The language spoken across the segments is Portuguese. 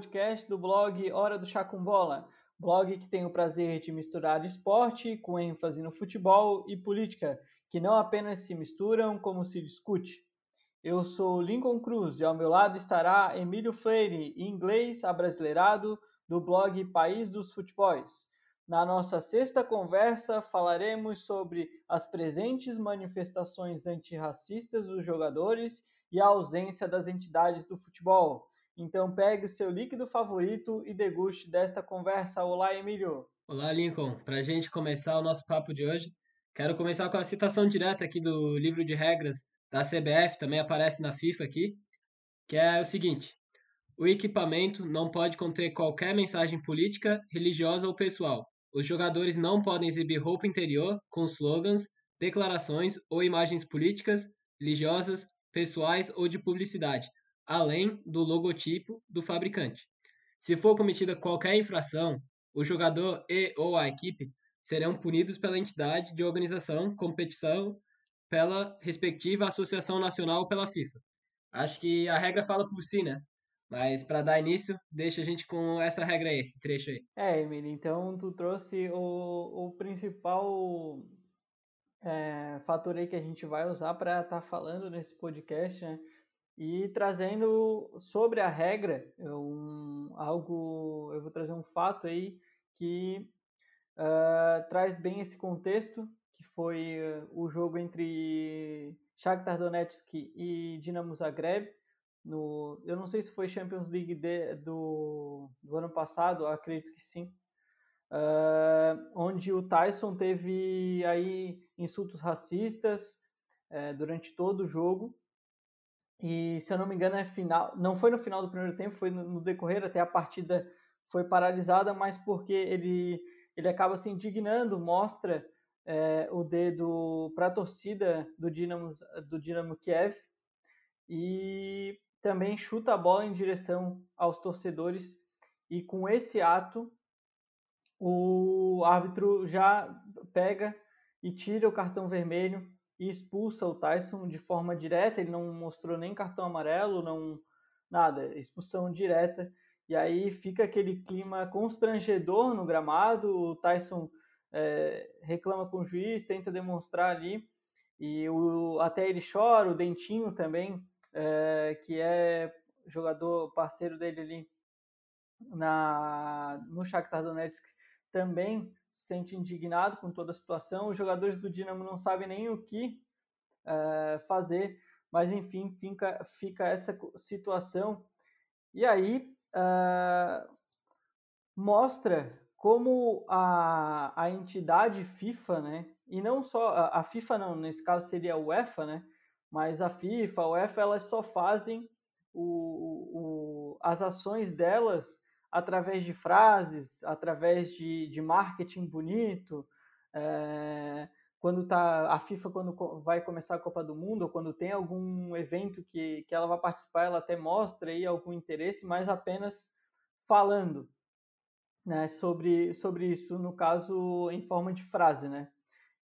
podcast do blog Hora do Chá com Bola, blog que tem o prazer de misturar esporte com ênfase no futebol e política, que não apenas se misturam, como se discute. Eu sou Lincoln Cruz e ao meu lado estará Emílio Freire, inglês abrasileirado, do blog País dos Futebols. Na nossa sexta conversa, falaremos sobre as presentes manifestações antirracistas dos jogadores e a ausência das entidades do futebol. Então pegue seu líquido favorito e deguste desta conversa. Olá, Emílio. Olá, Lincoln. Para a gente começar o nosso papo de hoje, quero começar com a citação direta aqui do livro de regras da CBF, também aparece na FIFA aqui, que é o seguinte: o equipamento não pode conter qualquer mensagem política, religiosa ou pessoal. Os jogadores não podem exibir roupa interior com slogans, declarações ou imagens políticas, religiosas, pessoais ou de publicidade, além do logotipo do fabricante. Se for cometida qualquer infração, o jogador e ou a equipe serão punidos pela entidade de organização, competição, pela respectiva associação nacional ou pela FIFA. Acho que a regra fala por si, né? Mas para dar início, deixa a gente com essa regra aí, esse trecho aí. É, Emílio, então tu trouxe o, o principal é, fator aí que a gente vai usar para estar tá falando nesse podcast, né? E trazendo sobre a regra, um, algo, eu vou trazer um fato aí que uh, traz bem esse contexto, que foi uh, o jogo entre Shakhtar Donetsk e Dinamo Zagreb, no, eu não sei se foi Champions League de, do, do ano passado, acredito que sim, uh, onde o Tyson teve aí insultos racistas uh, durante todo o jogo e, se eu não me engano, é final. Não foi no final do primeiro tempo, foi no, decorrer, até a partida foi paralisada, mas porque ele, ele acaba se indignando, mostra é, o dedo para a torcida do Dinamo, do Dinamo Kiev e também chuta a bola em direção aos torcedores. E com esse ato, o árbitro já pega e tira o cartão vermelho e expulsa o Tyson de forma direta. Ele não mostrou nem cartão amarelo, não nada, expulsão direta. E aí fica aquele clima constrangedor no gramado. O Tyson é, reclama com o juiz, tenta demonstrar ali. E o, até ele chora, o Dentinho também, é, que é jogador parceiro dele ali na, no Shakhtar Donetsk, também se sente indignado com toda a situação. Os jogadores do Dinamo não sabem nem o que é, fazer, mas enfim, fica, fica essa situação. E aí é, mostra como a, a entidade FIFA, né, e não só a, FIFA não, nesse caso seria a UEFA, né, mas a FIFA, a UEFA, elas só fazem o, o, as ações delas através de frases, através de, de marketing bonito. É, quando tá a FIFA quando vai começar a Copa do Mundo ou quando tem algum evento que, que ela vai participar, ela até mostra aí algum interesse, mas apenas falando, né, sobre sobre isso, no caso em forma de frase, né?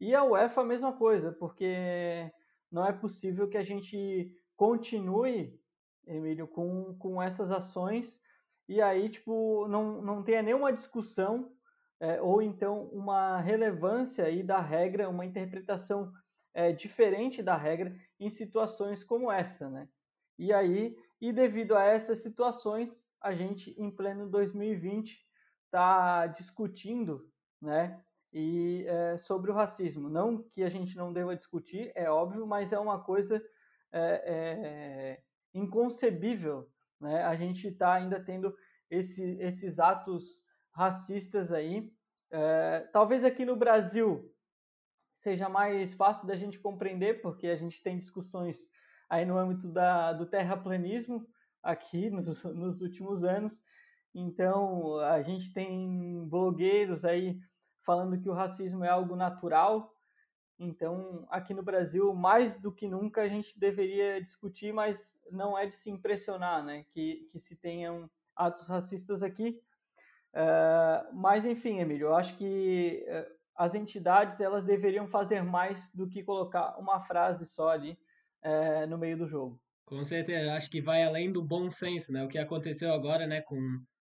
E a UEFA a mesma coisa, porque não é possível que a gente continue, Emílio, com, com essas ações e aí, tipo, não, não tenha nenhuma discussão é, ou então uma relevância aí da regra, uma interpretação é, diferente da regra em situações como essa, né? E aí, e devido a essas situações, a gente em pleno 2020 está discutindo, né? E é, sobre o racismo, não que a gente não deva discutir, é óbvio, mas é uma coisa é, é, inconcebível, né? A gente está ainda tendo esse, esses atos racistas aí. É, talvez aqui no Brasil seja mais fácil da gente compreender, porque a gente tem discussões aí no âmbito da, do terraplanismo aqui nos, nos últimos anos. Então, a gente tem blogueiros aí falando que o racismo é algo natural. Então, aqui no Brasil, mais do que nunca, a gente deveria discutir, mas não é de se impressionar, né? Que, que se tenham atos racistas aqui. Uh, mas, enfim, Emílio, eu acho que uh, as entidades elas deveriam fazer mais do que colocar uma frase só ali uh, no meio do jogo. Com certeza, acho que vai além do bom senso, né? O que aconteceu agora, né, com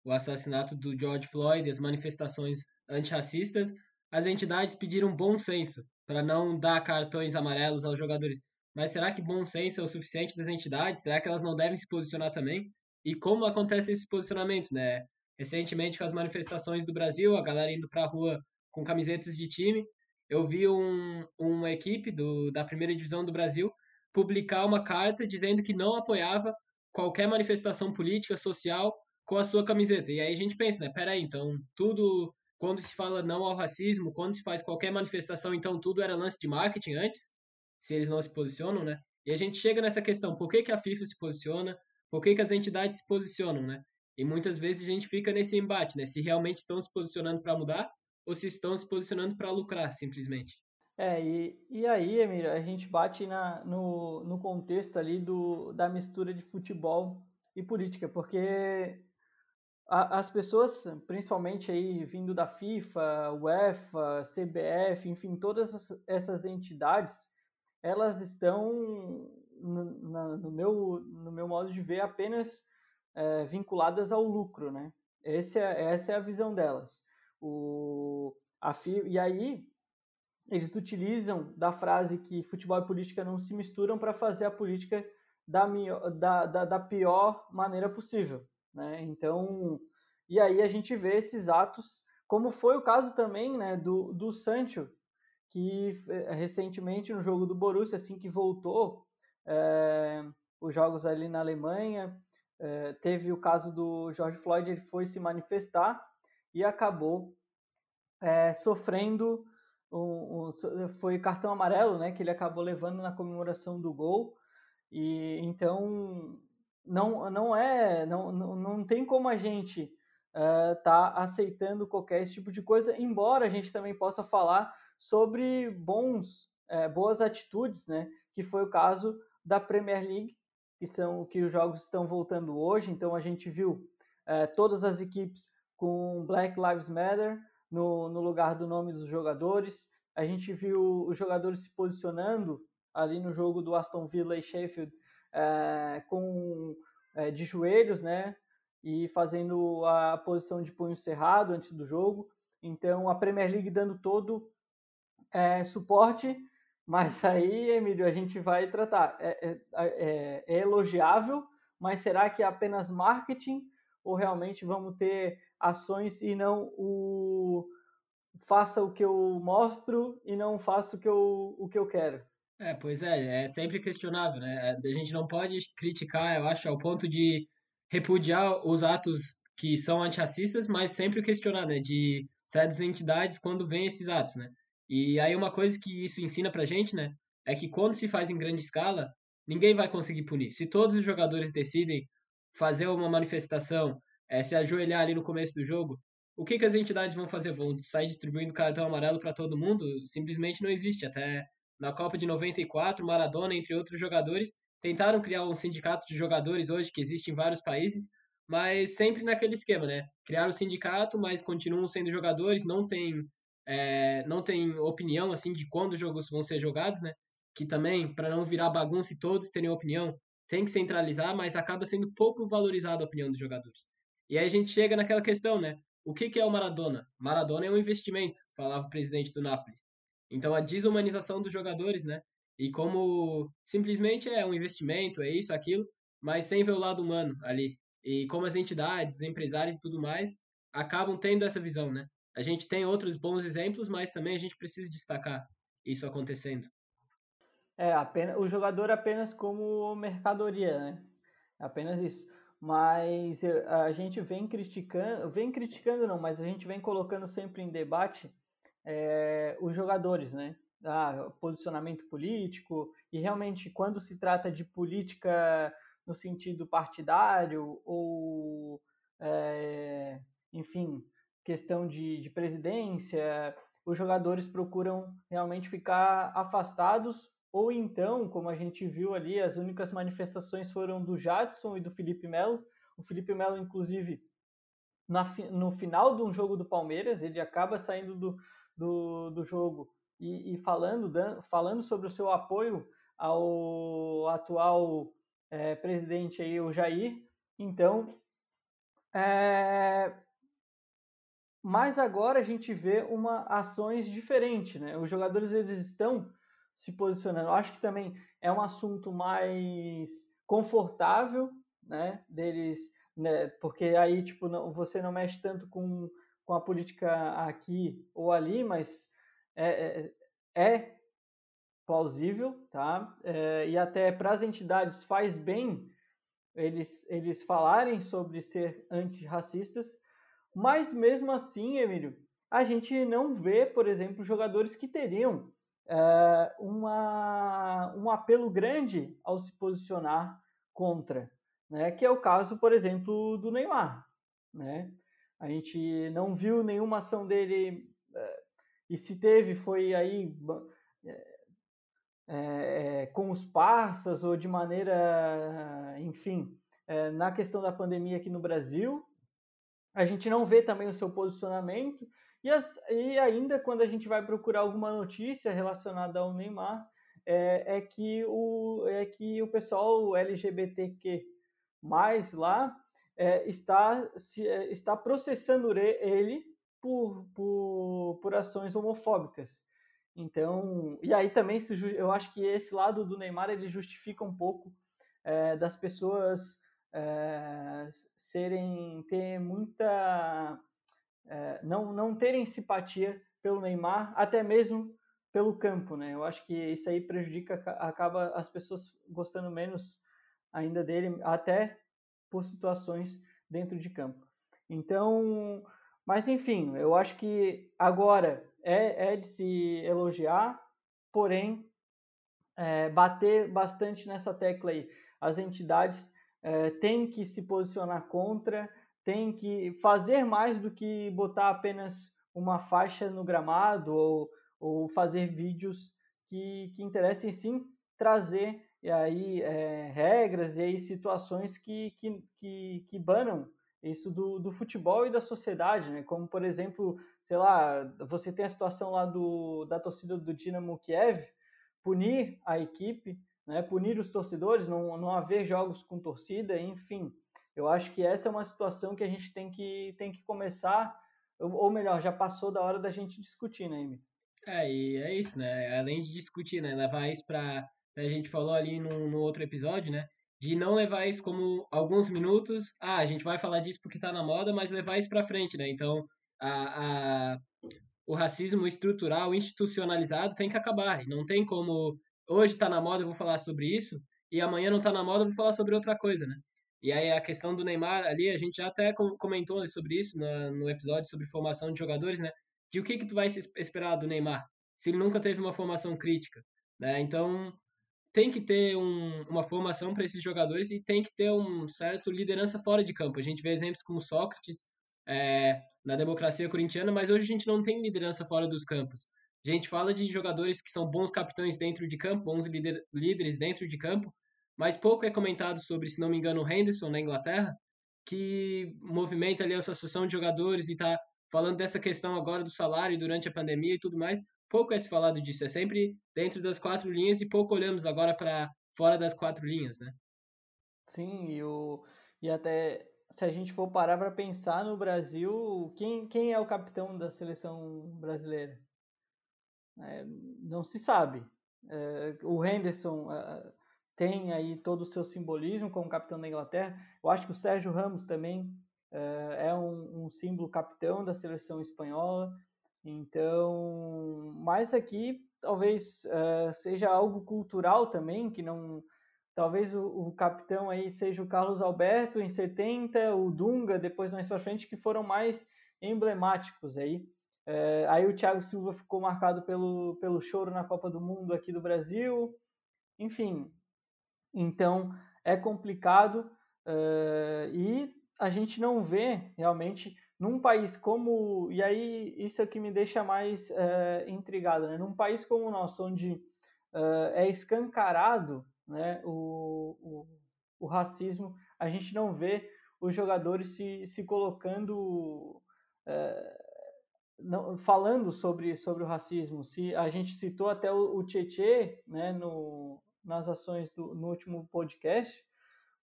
o assassinato do George Floyd as manifestações antirracistas, as entidades pediram bom senso para não dar cartões amarelos aos jogadores. Mas será que bom senso é o suficiente das entidades? Será que elas não devem se posicionar também? E como acontece esse posicionamento, né? Recentemente, com as manifestações do Brasil, a galera indo para a rua com camisetas de time, eu vi um, uma equipe do, da primeira divisão do Brasil publicar uma carta dizendo que não apoiava qualquer manifestação política, social com a sua camiseta. E aí a gente pensa, né? Peraí, então tudo, quando se fala não ao racismo, quando se faz qualquer manifestação, então tudo era lance de marketing antes, se eles não se posicionam, né? E a gente chega nessa questão, por que, que a FIFA se posiciona? Por que, que as entidades se posicionam, né? E muitas vezes a gente fica nesse embate, né? Se realmente estão se posicionando para mudar ou se estão se posicionando para lucrar, simplesmente. É, e, e aí, Emílio, a gente bate na, no, no contexto ali do, da mistura de futebol e política, porque as pessoas, principalmente aí vindo da FIFA, UEFA, CBF, enfim, todas essas, entidades, elas estão, no, no, meu, no meu modo de ver, apenas é, vinculadas ao lucro, né? Esse é, essa é a visão delas. O, a FI, e aí eles utilizam da frase que futebol e política não se misturam para fazer a política da, da, da, da, pior maneira possível. Né? Então, e aí a gente vê esses atos, como foi o caso também né, do, do Sancho, que eh, recentemente no jogo do Borussia, assim que voltou, é, os jogos ali na Alemanha, é, teve o caso do George Floyd, ele foi se manifestar e acabou é, sofrendo um, um, foi cartão amarelo, né, que ele acabou levando na comemoração do gol. E então não não é não, não, não tem como a gente uh, tá aceitando qualquer tipo de coisa, embora a gente também possa falar sobre bons é, boas atitudes, né, que foi o caso da Premier League, que são que os jogos estão voltando hoje. Então a gente viu é, todas as equipes com Black Lives Matter, no, no lugar do nome dos jogadores. A gente viu os jogadores se posicionando ali no jogo do Aston Villa e Sheffield é, com é, de joelhos, né? E fazendo a posição de punho cerrado antes do jogo. Então a Premier League dando todo é, suporte, mas aí, Emílio, a gente vai tratar. É, é, é, é elogiável, mas será que é apenas marketing ou realmente vamos ter ações e não o faça o que eu mostro e não faça o que eu, o que eu quero. É, pois é, é sempre questionável, né? A gente não pode criticar, eu acho, ao ponto de repudiar os atos que são antirracistas, mas sempre questionar, né? De certas entidades quando vem esses atos, né? E aí uma coisa que isso ensina pra gente, né? É que quando se faz em grande escala, ninguém vai conseguir punir. Se todos os jogadores decidem fazer uma manifestação é, se ajoelhar ali no começo do jogo, o que, que as entidades vão fazer? Vão sair distribuindo cartão amarelo para todo mundo? Simplesmente não existe. Até na Copa de 94, Maradona, entre outros jogadores, tentaram criar um sindicato de jogadores hoje que existe em vários países, mas sempre naquele esquema, né? Criaram o sindicato, mas continuam sendo jogadores, não tem, é, não tem opinião assim de quando os jogos vão ser jogados, né? Que também, para não virar bagunça e todos terem opinião, tem que centralizar, mas acaba sendo pouco valorizada a opinião dos jogadores. E aí a gente chega naquela questão, né? O que, que é o Maradona? Maradona é um investimento, falava o presidente do Napoli. Então a desumanização dos jogadores, né? E como simplesmente é um investimento, é isso, aquilo, mas sem ver o lado humano ali. E como as entidades, os empresários e tudo mais acabam tendo essa visão, né? A gente tem outros bons exemplos, mas também a gente precisa destacar isso acontecendo. É, apenas, o jogador apenas como mercadoria, né? Apenas isso mas eh, a gente vem criticando, vem criticando não, mas a gente vem colocando sempre em debate é, os jogadores, né? Ah, posicionamento político e realmente quando se trata de política no sentido partidário ou, é, enfim, questão de, de presidência, os jogadores procuram realmente ficar afastados ou então, como a gente viu ali, as únicas manifestações foram do Jadson e do Felipe Melo. O Felipe Melo, inclusive, na, no final de um jogo do Palmeiras, ele acaba saindo do, do, do jogo e, e falando, falando sobre o seu apoio ao atual é, presidente aí, o Jair. Então, é... mas agora a gente vê uma ações diferentes, né? Os jogadores eles estão se posicionando. Eu acho que também é um assunto mais confortável, né? Deles, né? Porque aí tipo não, você não mexe tanto com, com a política aqui ou ali, mas é, é, é plausível, tá? É, e até para as entidades faz bem eles, eles falarem sobre ser antirracistas, mas mesmo assim, Emílio, a gente não vê, por exemplo, jogadores que teriam é, uma, um apelo grande ao se posicionar contra, né? que é o caso, por exemplo, do Neymar. Né? A gente não viu nenhuma ação dele, é, e se teve, foi aí é, é, com os parças ou de maneira, enfim, é, na questão da pandemia aqui no Brasil. A gente não vê também o seu posicionamento. E, as, e ainda quando a gente vai procurar alguma notícia relacionada ao Neymar, é, é, que, o, é que o pessoal LGBTQ mais lá é, está, se, é, está processando ele por, por, por ações homofóbicas. Então, e aí também se, eu acho que esse lado do Neymar ele justifica um pouco é, das pessoas é, serem ter muita é, não não terem simpatia pelo Neymar, até mesmo pelo campo, né? Eu acho que isso aí prejudica, acaba as pessoas gostando menos ainda dele, até por situações dentro de campo. Então, mas enfim, eu acho que agora é, é de se elogiar, porém, é, bater bastante nessa tecla aí. As entidades é, têm que se posicionar contra, têm que fazer mais do que botar apenas uma faixa no gramado ou, ou fazer vídeos que, que interessem sim trazer e aí é, regras e aí situações que, que, que, que banam isso do, do futebol e da sociedade, né? Como, por exemplo, sei lá, você tem a situação lá do, da torcida do Dinamo Kiev, punir a equipe, né? punir os torcedores, não, não haver jogos com torcida, enfim. Eu acho que essa é uma situação que a gente tem que, tem que começar, ou melhor, já passou da hora da gente discutir, né, Amy? É, e é isso, né? Além de discutir, né? Levar isso para a gente falou ali no, no outro episódio, né? de não levar isso como alguns minutos, ah, a gente vai falar disso porque está na moda, mas levar isso para frente, né? Então, a, a, o racismo estrutural, institucionalizado tem que acabar. Não tem como, hoje está na moda, eu vou falar sobre isso, e amanhã não está na moda, eu vou falar sobre outra coisa, né? E aí a questão do Neymar ali, a gente já até comentou sobre isso no episódio sobre formação de jogadores, né? De o que que tu vai esperar do Neymar, se ele nunca teve uma formação crítica, né? Então, tem que ter um, uma formação para esses jogadores e tem que ter um certo liderança fora de campo. A gente vê exemplos como Sócrates é, na democracia corintiana, mas hoje a gente não tem liderança fora dos campos. A gente fala de jogadores que são bons capitães dentro de campo, bons líder, líderes dentro de campo, mas pouco é comentado sobre, se não me engano, o Henderson na Inglaterra, que movimenta ali a associação de jogadores e está falando dessa questão agora do salário durante a pandemia e tudo mais, pouco é se falado disso. É sempre dentro das quatro linhas e pouco olhamos agora para fora das quatro linhas, né? Sim, e, o, e até se a gente for parar para pensar no Brasil, quem, quem é o capitão da seleção brasileira? É, não se sabe. É, o Henderson é, tem aí todo o seu simbolismo como capitão da Inglaterra. Eu acho que o Sérgio Ramos também é, é um, um símbolo capitão da seleção espanhola. Então, mas aqui talvez uh, seja algo cultural também, que não. Talvez o, o, capitão aí seja o Carlos Alberto em 70, o Dunga depois mais para frente, que foram mais emblemáticos aí. Uh, aí o Thiago Silva ficou marcado pelo, pelo choro na Copa do Mundo aqui do Brasil. Enfim, então é complicado uh, e a gente não vê realmente num país como. E aí, isso é que me deixa mais é, intrigado, né? Num país como o nosso, onde é, é escancarado né, o, o, o, racismo, a gente não vê os jogadores se, se colocando. É, não, falando sobre, sobre o racismo. Se a gente citou até o, o Tietê né, no, nas ações do, no último podcast,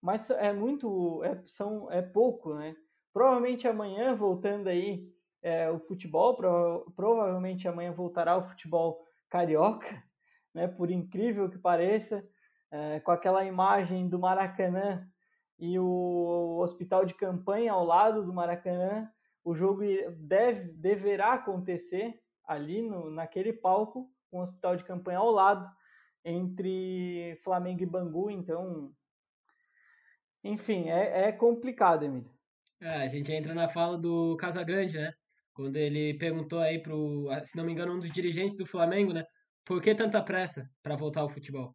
mas é muito, é, são, é pouco, né? Provavelmente amanhã, voltando aí é, o futebol, pro, provavelmente amanhã voltará o futebol carioca, né? Por incrível que pareça, é, com aquela imagem do Maracanã e o hospital de campanha ao lado do Maracanã, o jogo deve, deverá acontecer ali no, naquele palco, com o hospital de campanha ao lado, entre Flamengo e Bangu, então. Enfim, é, é complicado, Emílio. É, a gente entra na fala do Casagrande, né? Quando ele perguntou aí pro, se não me engano, um dos dirigentes do Flamengo, né? Por que tanta pressa para voltar ao futebol?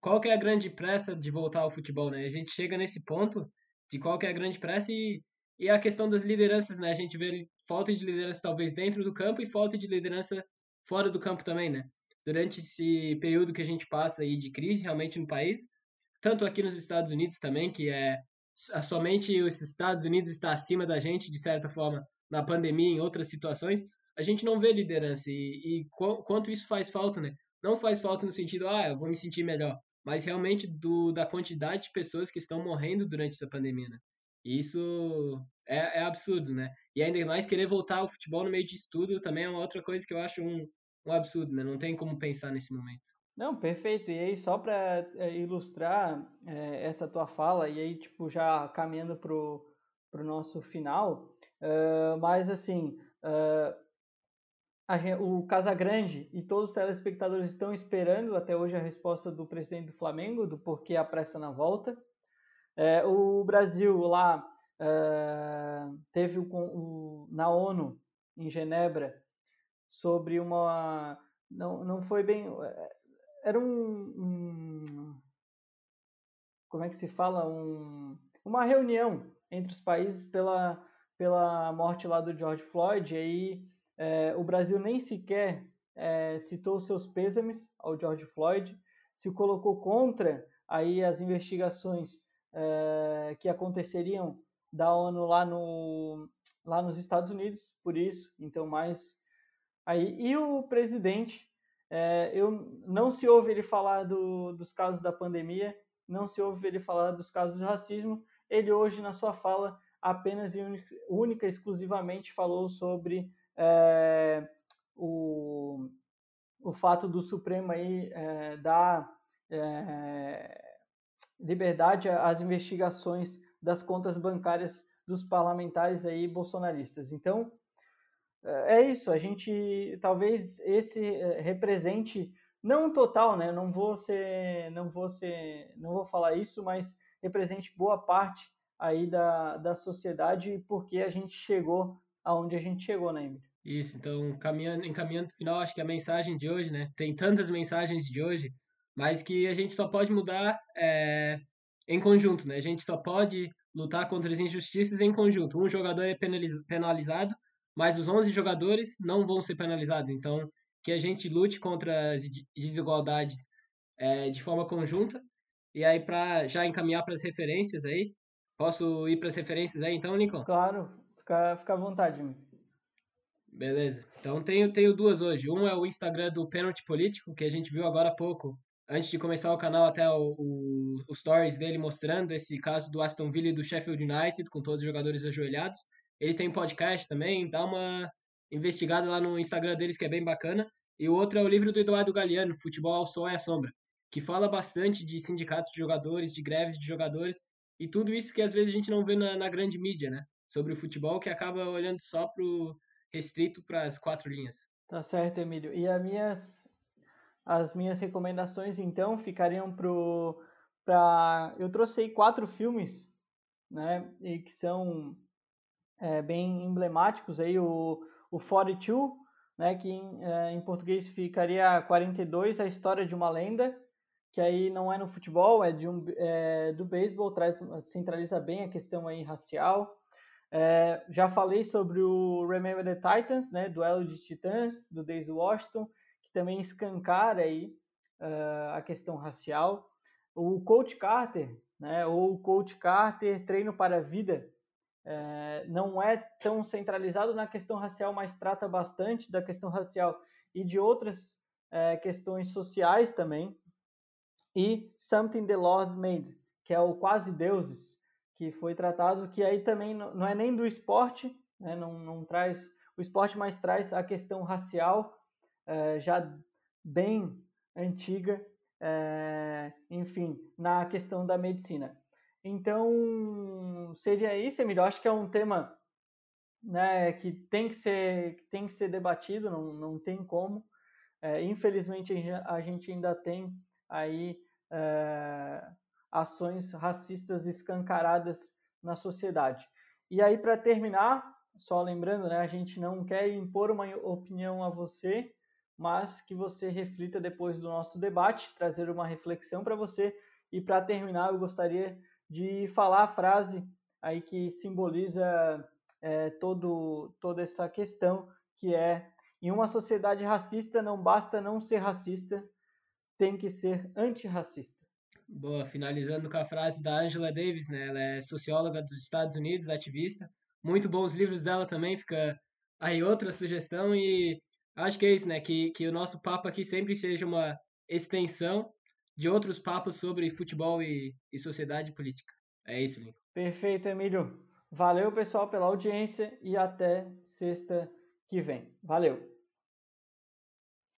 Qual que é a grande pressa de voltar ao futebol, né? A gente chega nesse ponto de qual que é a grande pressa e, e a questão das lideranças, né? A gente vê falta de liderança talvez dentro do campo e falta de liderança fora do campo também, né? Durante esse período que a gente passa aí de crise realmente no país, tanto aqui nos Estados Unidos também, que é somente os Estados Unidos está acima da gente de certa forma na pandemia, em outras situações, a gente não vê liderança e, e quanto isso faz falta, né? Não faz falta no sentido, ah, eu vou me sentir melhor, mas realmente do, da quantidade de pessoas que estão morrendo durante essa pandemia, né? E isso é, é, absurdo, né? E ainda mais querer voltar ao futebol no meio de estudo também é uma outra coisa que eu acho um, um absurdo, né? Não tem como pensar nesse momento. Não, perfeito. E aí, só para é, ilustrar é, essa tua fala, e aí, tipo, já caminhando pro, pro nosso final, uh, mas assim, uh, gente, o Casagrande e todos os telespectadores estão esperando até hoje a resposta do presidente do Flamengo, do porquê a pressa na volta. O Brasil lá teve o, o, na ONU, em Genebra, sobre uma. Não, não foi bem. Era um, um. Como é que se fala? Um, uma reunião entre os países pela, pela morte lá do George Floyd. E aí é, o Brasil nem sequer é, citou seus pêsames ao George Floyd, se colocou contra aí as investigações é, que aconteceriam da ONU lá, no, lá nos Estados Unidos, por isso, então mais aí. E o presidente, é, eu, não se ouve ele falar do, dos casos da pandemia, não se ouve ele falar dos casos de racismo, ele hoje na sua fala apenas e única, exclusivamente falou sobre é, o, o fato do Supremo aí é, dar é, liberdade às investigações das contas bancárias dos parlamentares aí bolsonaristas. Então, é, é isso, a gente talvez esse é, represente não total, né? Não vou ser, não vou ser, não vou falar isso, mas represente boa parte aí da, da sociedade porque a gente chegou aonde a gente chegou, né, Emílio? Isso, então, caminhando, encaminhando o final, acho que a mensagem de hoje, né? Tem tantas mensagens de hoje, mas que a gente só pode mudar é, em conjunto, né? A gente só pode lutar contra as injustiças em conjunto. Um jogador é penalizado, mas os 11 jogadores não vão ser penalizados. Então, que a gente lute contra as desigualdades é, de forma conjunta. E aí, para já encaminhar para as referências aí, posso ir para as referências aí então, Lincoln? Claro, fica, fica à vontade, meu. Beleza. Então tenho, tenho duas hoje. Um é o Instagram do Pênalti Político, que a gente viu agora há pouco, antes de começar o canal, até o, o, o stories dele mostrando esse caso do Aston Villa e do Sheffield United, com todos os jogadores ajoelhados. Eles têm podcast também, dá uma investigada lá no Instagram deles que é bem bacana. E o outro é o livro do Eduardo Galeano, Futebol ao Sol e à Sombra, que fala bastante de sindicatos de jogadores, de greves de jogadores e tudo isso que às vezes a gente não vê na, na grande mídia, né? Sobre o futebol, que acaba olhando só pro restrito para as quatro linhas. Tá certo, Emílio. E as minhas, as minhas recomendações, então, ficariam pro para eu trouxe aí quatro filmes, né, e que são é, bem emblemáticos aí o o 42, né, que em, é, em português ficaria 42, a história de uma lenda, que aí não é no futebol, é de um é, do beisebol, traz centraliza bem a questão aí racial. É, já falei sobre o Remember the Titans, né, Duelo de Titãs, do Daisy Washington, que também escancara aí uh, a questão racial. O Coach Carter, né, ou Coach Carter Treino para a Vida, é, não é tão centralizado na questão racial, mas trata bastante da questão racial e de outras é, questões sociais também. E Something the Lord Made, que é o Quase Deuses, que foi tratado, que aí também não é nem do esporte, né, não, não traz o esporte, mas traz a questão racial, é, já bem antiga, é, enfim, na questão da medicina. Então, seria isso, Emílio. Acho que é um tema né, que tem que ser, tem que ser debatido, não, não tem como. É, infelizmente, a gente ainda tem aí é, ações racistas escancaradas na sociedade. E aí, para terminar, só lembrando, né, a gente não quer impor uma opinião a você, mas que você reflita depois do nosso debate, trazer uma reflexão para você. E para terminar, eu gostaria de falar a frase aí que simboliza é, todo, toda essa questão, que é em uma sociedade racista não basta não ser racista, tem que ser antirracista. Boa, finalizando com a frase da Angela Davis, né? Ela é socióloga dos Estados Unidos, ativista. Muito bons livros dela também, fica aí outra sugestão e acho que é isso, né? Que, que o nosso papo aqui sempre seja uma extensão de outros papos sobre futebol e, e sociedade política. É isso, Lincoln. Perfeito, Emílio. Valeu, pessoal, pela audiência e até sexta que vem. Valeu!